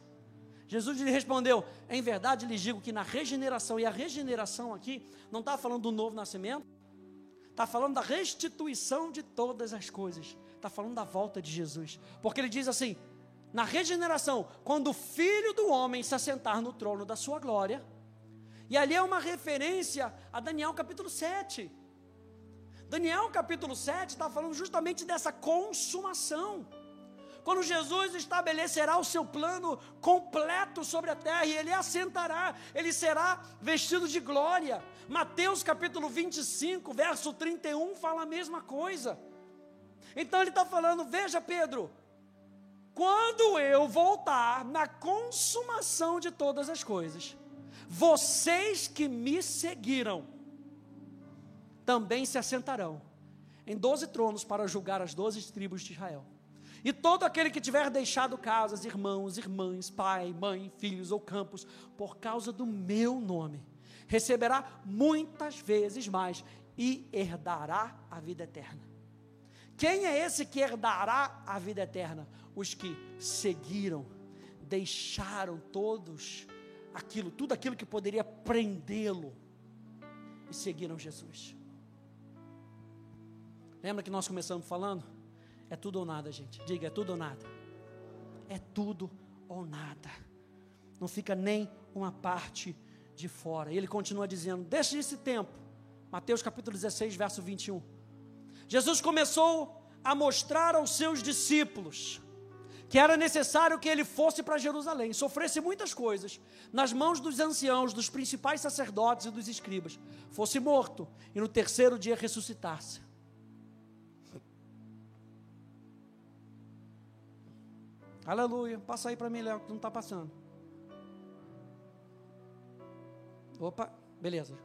Jesus lhe respondeu: Em verdade lhes digo que na regeneração, e a regeneração aqui não está falando do novo nascimento, está falando da restituição de todas as coisas, está falando da volta de Jesus, porque ele diz assim: na regeneração, quando o filho do homem se assentar no trono da sua glória, e ali é uma referência a Daniel capítulo 7 Daniel capítulo 7 está falando justamente dessa consumação. Quando Jesus estabelecerá o seu plano completo sobre a terra e ele assentará, ele será vestido de glória. Mateus capítulo 25, verso 31 fala a mesma coisa. Então ele está falando: veja, Pedro, quando eu voltar na consumação de todas as coisas, vocês que me seguiram, também se assentarão em doze tronos para julgar as doze tribos de Israel. E todo aquele que tiver deixado casas, irmãos, irmãs, pai, mãe, filhos ou campos, por causa do meu nome, receberá muitas vezes mais e herdará a vida eterna. Quem é esse que herdará a vida eterna? Os que seguiram, deixaram todos aquilo, tudo aquilo que poderia prendê-lo e seguiram Jesus. Lembra que nós começamos falando? É tudo ou nada, gente. Diga, é tudo ou nada. É tudo ou nada. Não fica nem uma parte de fora. E ele continua dizendo: Desde esse tempo, Mateus capítulo 16, verso 21. Jesus começou a mostrar aos seus discípulos que era necessário que ele fosse para Jerusalém, sofresse muitas coisas, nas mãos dos anciãos, dos principais sacerdotes e dos escribas, fosse morto e no terceiro dia ressuscitasse. Aleluia. Passa aí para mim, Léo, que não está passando. Opa, beleza.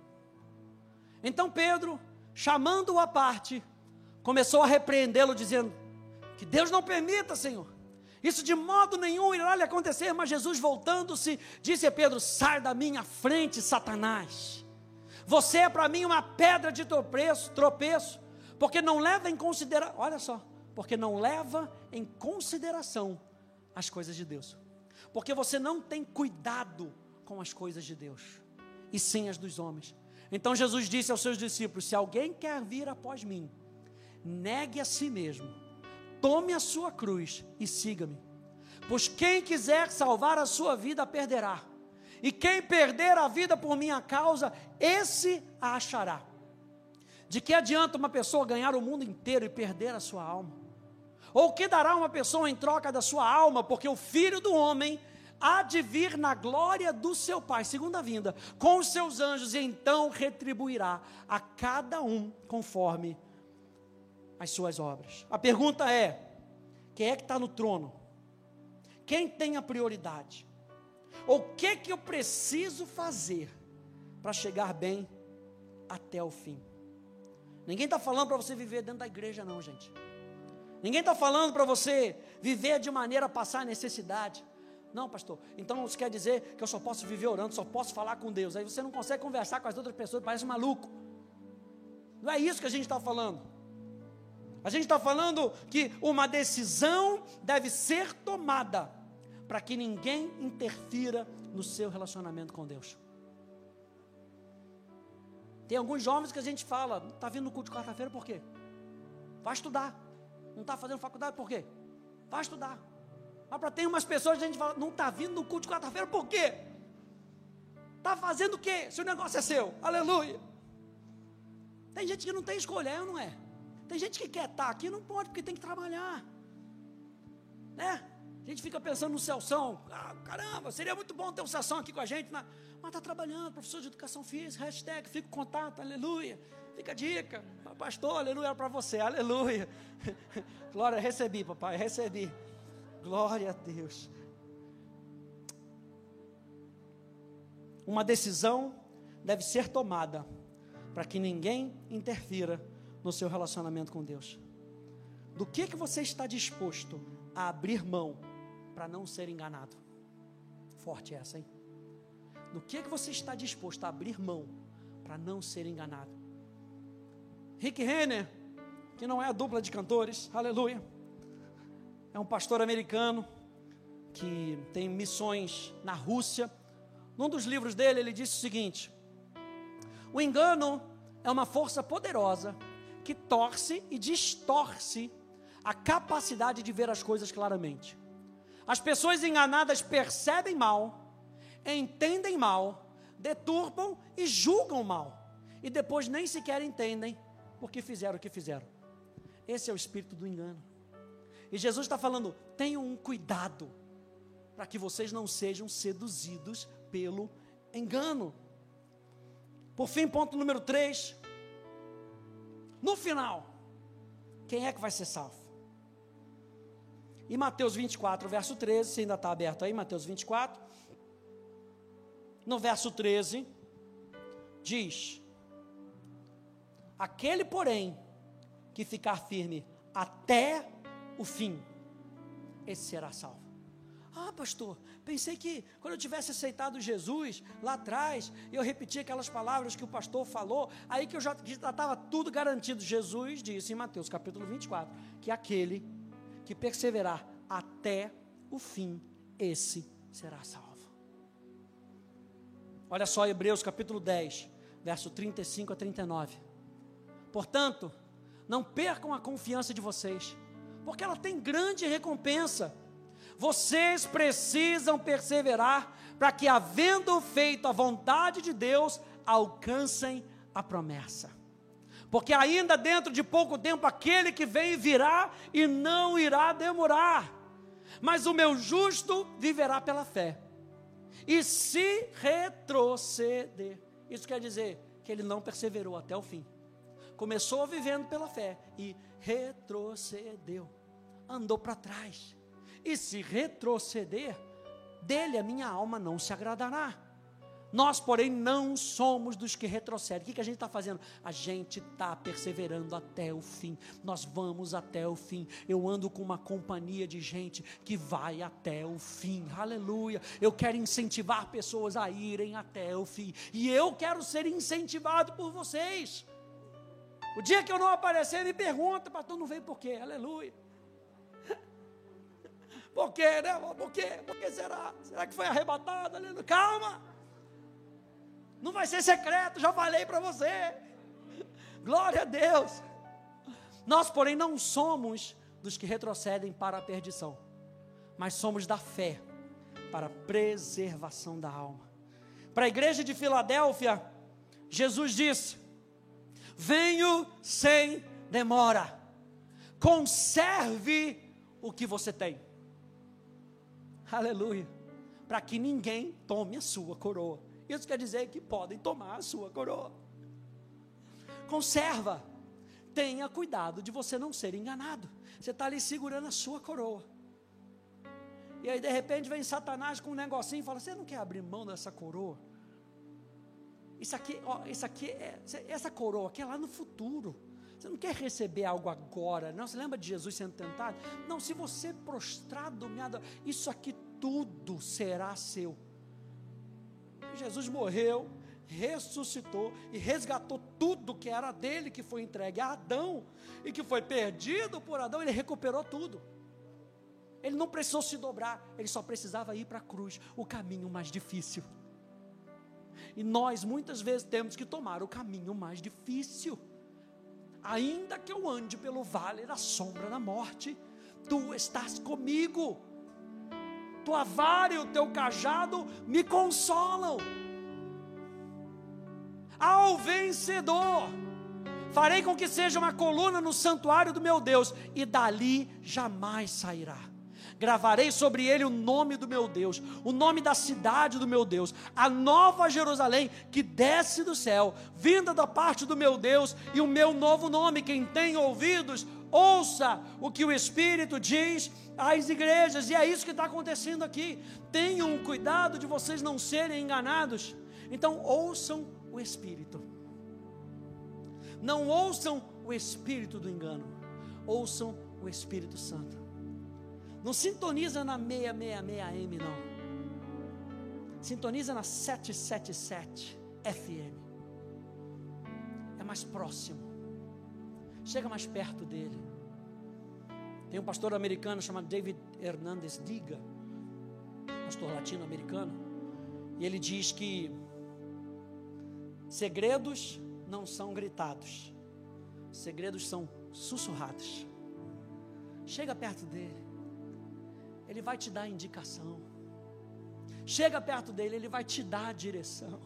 Então Pedro, chamando-o à parte, começou a repreendê-lo, dizendo: Que Deus não permita, Senhor. Isso de modo nenhum irá lhe acontecer. Mas Jesus, voltando-se, disse a Pedro: Sai da minha frente, Satanás. Você é para mim uma pedra de tropeço, tropeço, porque não leva em consideração, olha só, porque não leva em consideração as coisas de Deus. Porque você não tem cuidado com as coisas de Deus, e sim as dos homens. Então Jesus disse aos seus discípulos: Se alguém quer vir após mim, negue a si mesmo, tome a sua cruz e siga-me. Pois quem quiser salvar a sua vida, perderá. E quem perder a vida por minha causa, esse a achará. De que adianta uma pessoa ganhar o mundo inteiro e perder a sua alma? Ou que dará uma pessoa em troca da sua alma, porque o filho do homem há de vir na glória do seu Pai, segunda vinda, com os seus anjos, e então retribuirá a cada um conforme as suas obras. A pergunta é: quem é que está no trono? Quem tem a prioridade? O que que eu preciso fazer para chegar bem até o fim? Ninguém está falando para você viver dentro da igreja, não, gente. Ninguém está falando para você viver de maneira a passar necessidade. Não, pastor. Então isso quer dizer que eu só posso viver orando, só posso falar com Deus. Aí você não consegue conversar com as outras pessoas, parece maluco. Não é isso que a gente está falando. A gente está falando que uma decisão deve ser tomada para que ninguém interfira no seu relacionamento com Deus. Tem alguns jovens que a gente fala, está vindo no culto de quarta-feira por quê? Vai estudar. Não está fazendo faculdade por quê? Vai estudar. Mas para tem umas pessoas a gente fala, não está vindo no culto de quarta-feira por quê? Está fazendo o quê? Se o negócio é seu. Aleluia. Tem gente que não tem escolha, é ou não é? Tem gente que quer estar tá aqui, não pode, porque tem que trabalhar. Né? A gente fica pensando no Celção. Ah, caramba, seria muito bom ter um Celção aqui com a gente. Né? Mas está trabalhando, professor de educação física, hashtag, fica contato, aleluia. Fica a dica. Pastor, aleluia para você, aleluia. (laughs) Glória, recebi, papai, recebi. Glória a Deus. Uma decisão deve ser tomada para que ninguém interfira no seu relacionamento com Deus? Do que que você está disposto a abrir mão para não ser enganado? Forte essa, hein? Do que que você está disposto a abrir mão para não ser enganado? Rick Renner, que não é a dupla de cantores, aleluia, é um pastor americano que tem missões na Rússia. Num dos livros dele, ele disse o seguinte: o engano é uma força poderosa que torce e distorce a capacidade de ver as coisas claramente. As pessoas enganadas percebem mal, entendem mal, deturpam e julgam mal, e depois nem sequer entendem porque fizeram o que fizeram. Esse é o espírito do engano. E Jesus está falando: tenham um cuidado, para que vocês não sejam seduzidos pelo engano. Por fim, ponto número 3. No final, quem é que vai ser salvo? E Mateus 24, verso 13, se ainda está aberto aí, Mateus 24. No verso 13, diz: Aquele, porém, que ficar firme até o fim, esse será salvo. Ah, pastor, pensei que quando eu tivesse aceitado Jesus lá atrás, eu repeti aquelas palavras que o pastor falou, aí que eu já estava tudo garantido. Jesus disse em Mateus capítulo 24 que aquele que perseverar até o fim, esse será salvo. Olha só Hebreus capítulo 10, verso 35 a 39. Portanto, não percam a confiança de vocês, porque ela tem grande recompensa. Vocês precisam perseverar para que, havendo feito a vontade de Deus, alcancem a promessa. Porque ainda dentro de pouco tempo aquele que vem virá e não irá demorar. Mas o meu justo viverá pela fé. E se retroceder, isso quer dizer que ele não perseverou até o fim. Começou vivendo pela fé e retrocedeu, andou para trás e se retroceder, dele a minha alma não se agradará. Nós, porém, não somos dos que retrocedem. O que, que a gente está fazendo? A gente está perseverando até o fim. Nós vamos até o fim. Eu ando com uma companhia de gente que vai até o fim. Aleluia. Eu quero incentivar pessoas a irem até o fim. E eu quero ser incentivado por vocês. O dia que eu não aparecer, me pergunta, pastor, não veio por quê? Aleluia. (laughs) Por quê, né? Por quê? Por que será? Será que foi arrebatado? Calma! Não vai ser secreto, já falei para você. Glória a Deus. Nós, porém, não somos dos que retrocedem para a perdição, mas somos da fé para a preservação da alma. Para a igreja de Filadélfia, Jesus disse: Venho sem demora. conserve o que você tem. Aleluia. Para que ninguém tome a sua coroa. Isso quer dizer que podem tomar a sua coroa. Conserva. Tenha cuidado de você não ser enganado. Você está ali segurando a sua coroa. E aí de repente vem Satanás com um negocinho e fala: Você não quer abrir mão dessa coroa? Isso aqui, ó, isso aqui, é, essa coroa aqui é lá no futuro. Você não quer receber algo agora, não? Você lembra de Jesus sendo tentado? Não, se você prostrado me isso aqui tudo será seu. Jesus morreu, ressuscitou e resgatou tudo que era dele, que foi entregue a Adão e que foi perdido por Adão, ele recuperou tudo. Ele não precisou se dobrar, ele só precisava ir para a cruz, o caminho mais difícil. E nós muitas vezes temos que tomar o caminho mais difícil. Ainda que eu ande pelo vale da sombra da morte, tu estás comigo. Tua vara e o teu cajado me consolam. Ao vencedor, farei com que seja uma coluna no santuário do meu Deus, e dali jamais sairá gravarei sobre ele o nome do meu Deus, o nome da cidade do meu Deus, a nova Jerusalém que desce do céu, vinda da parte do meu Deus, e o meu novo nome. Quem tem ouvidos, ouça o que o Espírito diz às igrejas, e é isso que está acontecendo aqui. Tenham cuidado de vocês não serem enganados. Então, ouçam o Espírito. Não ouçam o espírito do engano, ouçam o Espírito Santo. Não sintoniza na 666M, não. Sintoniza na 777 FM. É mais próximo. Chega mais perto dele. Tem um pastor americano chamado David Hernandez Diga, pastor latino-americano, e ele diz que segredos não são gritados, segredos são sussurrados. Chega perto dele. Ele vai te dar indicação. Chega perto dele, ele vai te dar a direção.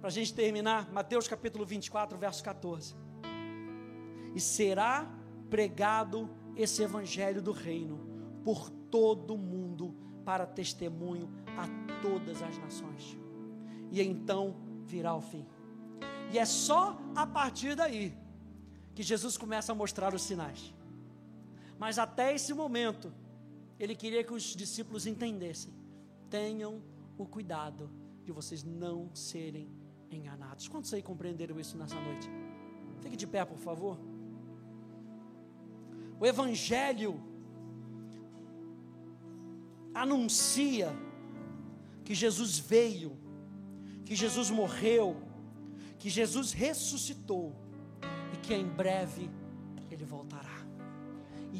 Para a gente terminar, Mateus capítulo 24, verso 14. E será pregado esse evangelho do reino por todo mundo para testemunho a todas as nações. E então virá o fim. E é só a partir daí que Jesus começa a mostrar os sinais. Mas até esse momento, ele queria que os discípulos entendessem: tenham o cuidado de vocês não serem enganados. Quantos aí compreenderam isso nessa noite? Fique de pé, por favor. O Evangelho anuncia que Jesus veio, que Jesus morreu, que Jesus ressuscitou e que em breve ele voltará.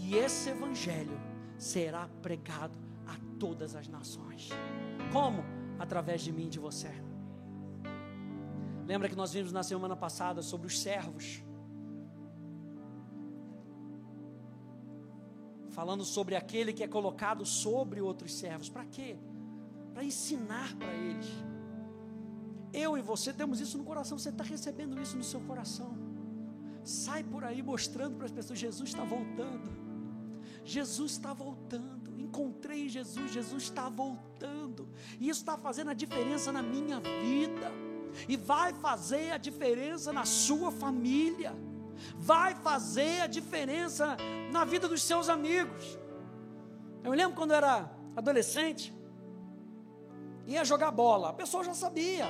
E esse evangelho será pregado a todas as nações. Como? Através de mim e de você. Lembra que nós vimos na semana passada sobre os servos? Falando sobre aquele que é colocado sobre outros servos. Para quê? Para ensinar para eles. Eu e você temos isso no coração. Você está recebendo isso no seu coração. Sai por aí mostrando para as pessoas: Jesus está voltando. Jesus está voltando. Encontrei Jesus, Jesus está voltando. E isso está fazendo a diferença na minha vida. E vai fazer a diferença na sua família. Vai fazer a diferença na vida dos seus amigos. Eu me lembro quando eu era adolescente, ia jogar bola. A pessoa já sabia.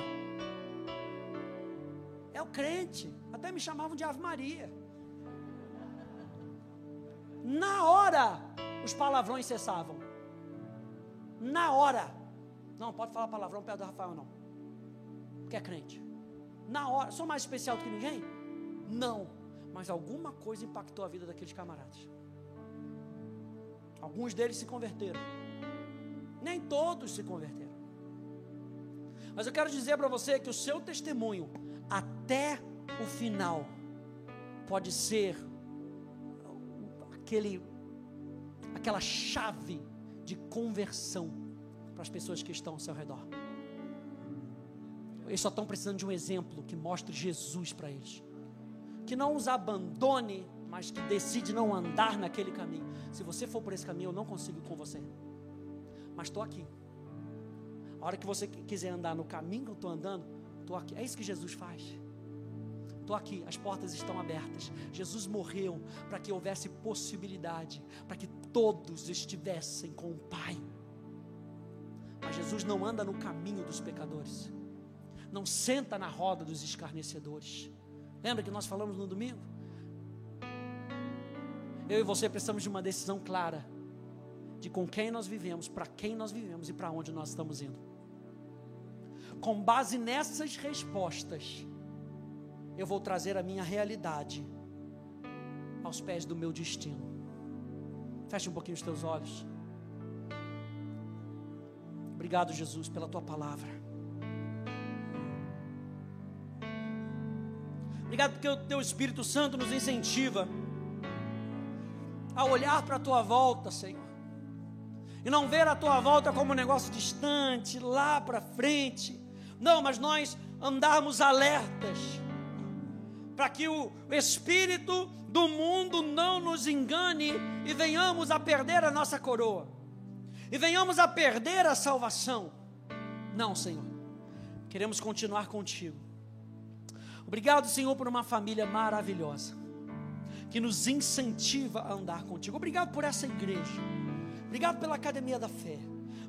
É o crente. Até me chamavam de Ave Maria. Na hora, os palavrões cessavam. Na hora. Não, pode falar palavrão perto do Rafael, não. Porque é crente. Na hora. Sou mais especial do que ninguém? Não. Mas alguma coisa impactou a vida daqueles camaradas. Alguns deles se converteram. Nem todos se converteram. Mas eu quero dizer para você que o seu testemunho, até o final pode ser aquele aquela chave de conversão para as pessoas que estão ao seu redor. Eles só estão precisando de um exemplo que mostre Jesus para eles. Que não os abandone mas que decide não andar naquele caminho. Se você for por esse caminho, eu não consigo ir com você. Mas estou aqui. A hora que você quiser andar no caminho que eu estou andando, estou aqui. É isso que Jesus faz. Estou aqui, as portas estão abertas. Jesus morreu para que houvesse possibilidade, para que todos estivessem com o Pai. Mas Jesus não anda no caminho dos pecadores, não senta na roda dos escarnecedores. Lembra que nós falamos no domingo? Eu e você precisamos de uma decisão clara de com quem nós vivemos, para quem nós vivemos e para onde nós estamos indo. Com base nessas respostas, eu vou trazer a minha realidade aos pés do meu destino. Feche um pouquinho os teus olhos. Obrigado, Jesus, pela tua palavra. Obrigado porque o teu Espírito Santo nos incentiva a olhar para a tua volta, Senhor. E não ver a tua volta como um negócio distante, lá para frente. Não, mas nós andarmos alertas para que o espírito do mundo não nos engane e venhamos a perder a nossa coroa, e venhamos a perder a salvação. Não, Senhor, queremos continuar contigo. Obrigado, Senhor, por uma família maravilhosa que nos incentiva a andar contigo. Obrigado por essa igreja. Obrigado pela academia da fé.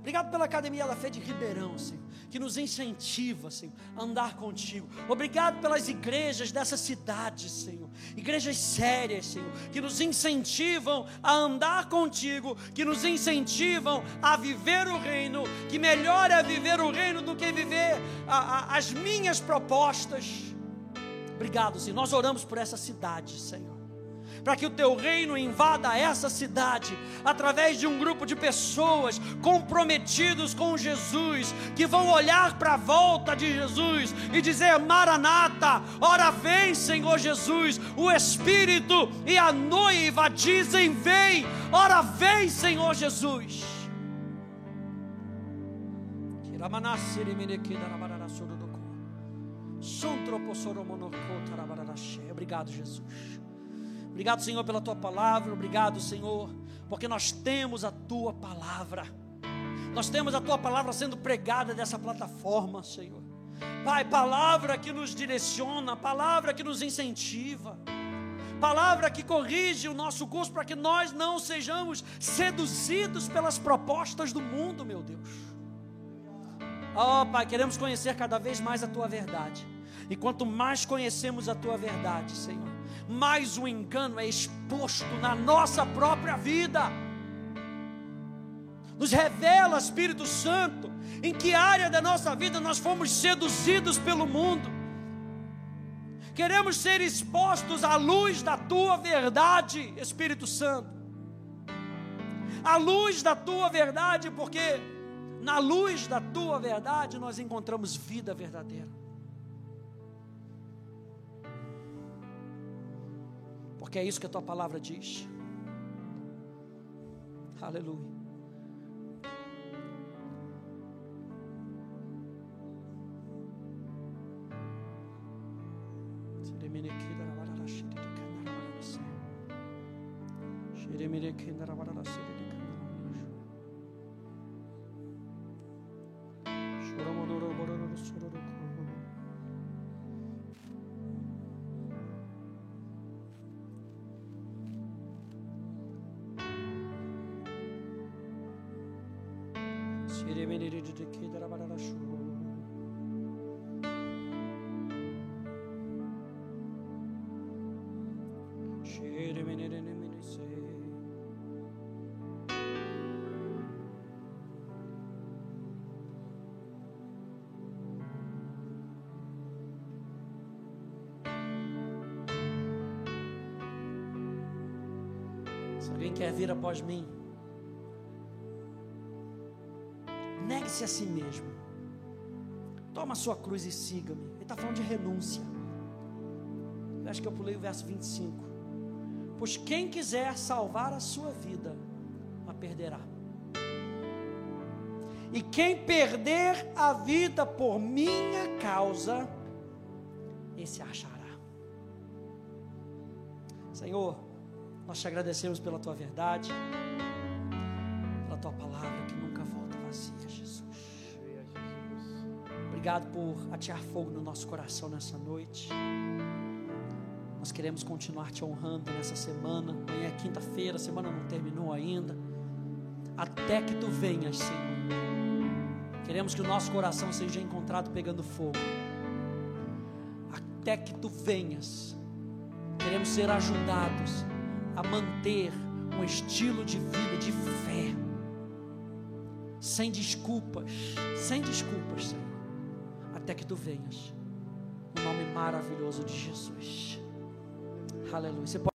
Obrigado pela Academia da Fé de Ribeirão, Senhor, que nos incentiva, Senhor, a andar contigo. Obrigado pelas igrejas dessa cidade, Senhor. Igrejas sérias, Senhor, que nos incentivam a andar contigo, que nos incentivam a viver o reino, que melhor é viver o reino do que viver a, a, as minhas propostas. Obrigado, Senhor. Nós oramos por essa cidade, Senhor para que o teu reino invada essa cidade, através de um grupo de pessoas comprometidos com Jesus, que vão olhar para a volta de Jesus e dizer: Maranata, ora vem, Senhor Jesus, o Espírito e a noiva dizem: Vem, ora vem, Senhor Jesus. Obrigado, Jesus. Obrigado, Senhor, pela tua palavra. Obrigado, Senhor, porque nós temos a tua palavra. Nós temos a tua palavra sendo pregada dessa plataforma, Senhor. Pai, palavra que nos direciona, palavra que nos incentiva, palavra que corrige o nosso curso para que nós não sejamos seduzidos pelas propostas do mundo, meu Deus. Oh, Pai, queremos conhecer cada vez mais a tua verdade. E quanto mais conhecemos a tua verdade, Senhor, mais o engano é exposto na nossa própria vida. Nos revela, Espírito Santo, em que área da nossa vida nós fomos seduzidos pelo mundo. Queremos ser expostos à luz da tua verdade, Espírito Santo. À luz da tua verdade, porque na luz da tua verdade nós encontramos vida verdadeira. Porque é isso que a tua palavra diz. Aleluia. Se Toma a sua cruz e siga-me. Ele está falando de renúncia. Eu acho que eu pulei o verso 25. Pois quem quiser salvar a sua vida, a perderá. E quem perder a vida por minha causa, esse achará. Senhor, Nós te agradecemos pela tua verdade, Obrigado por atear fogo no nosso coração nessa noite. Nós queremos continuar te honrando nessa semana. Amanhã é quinta-feira, a semana não terminou ainda. Até que tu venhas, Senhor. Queremos que o nosso coração seja encontrado pegando fogo. Até que tu venhas. Queremos ser ajudados a manter um estilo de vida de fé. Sem desculpas, sem desculpas, Senhor. Até que tu venhas. No nome maravilhoso de Jesus. Aleluia. Você pode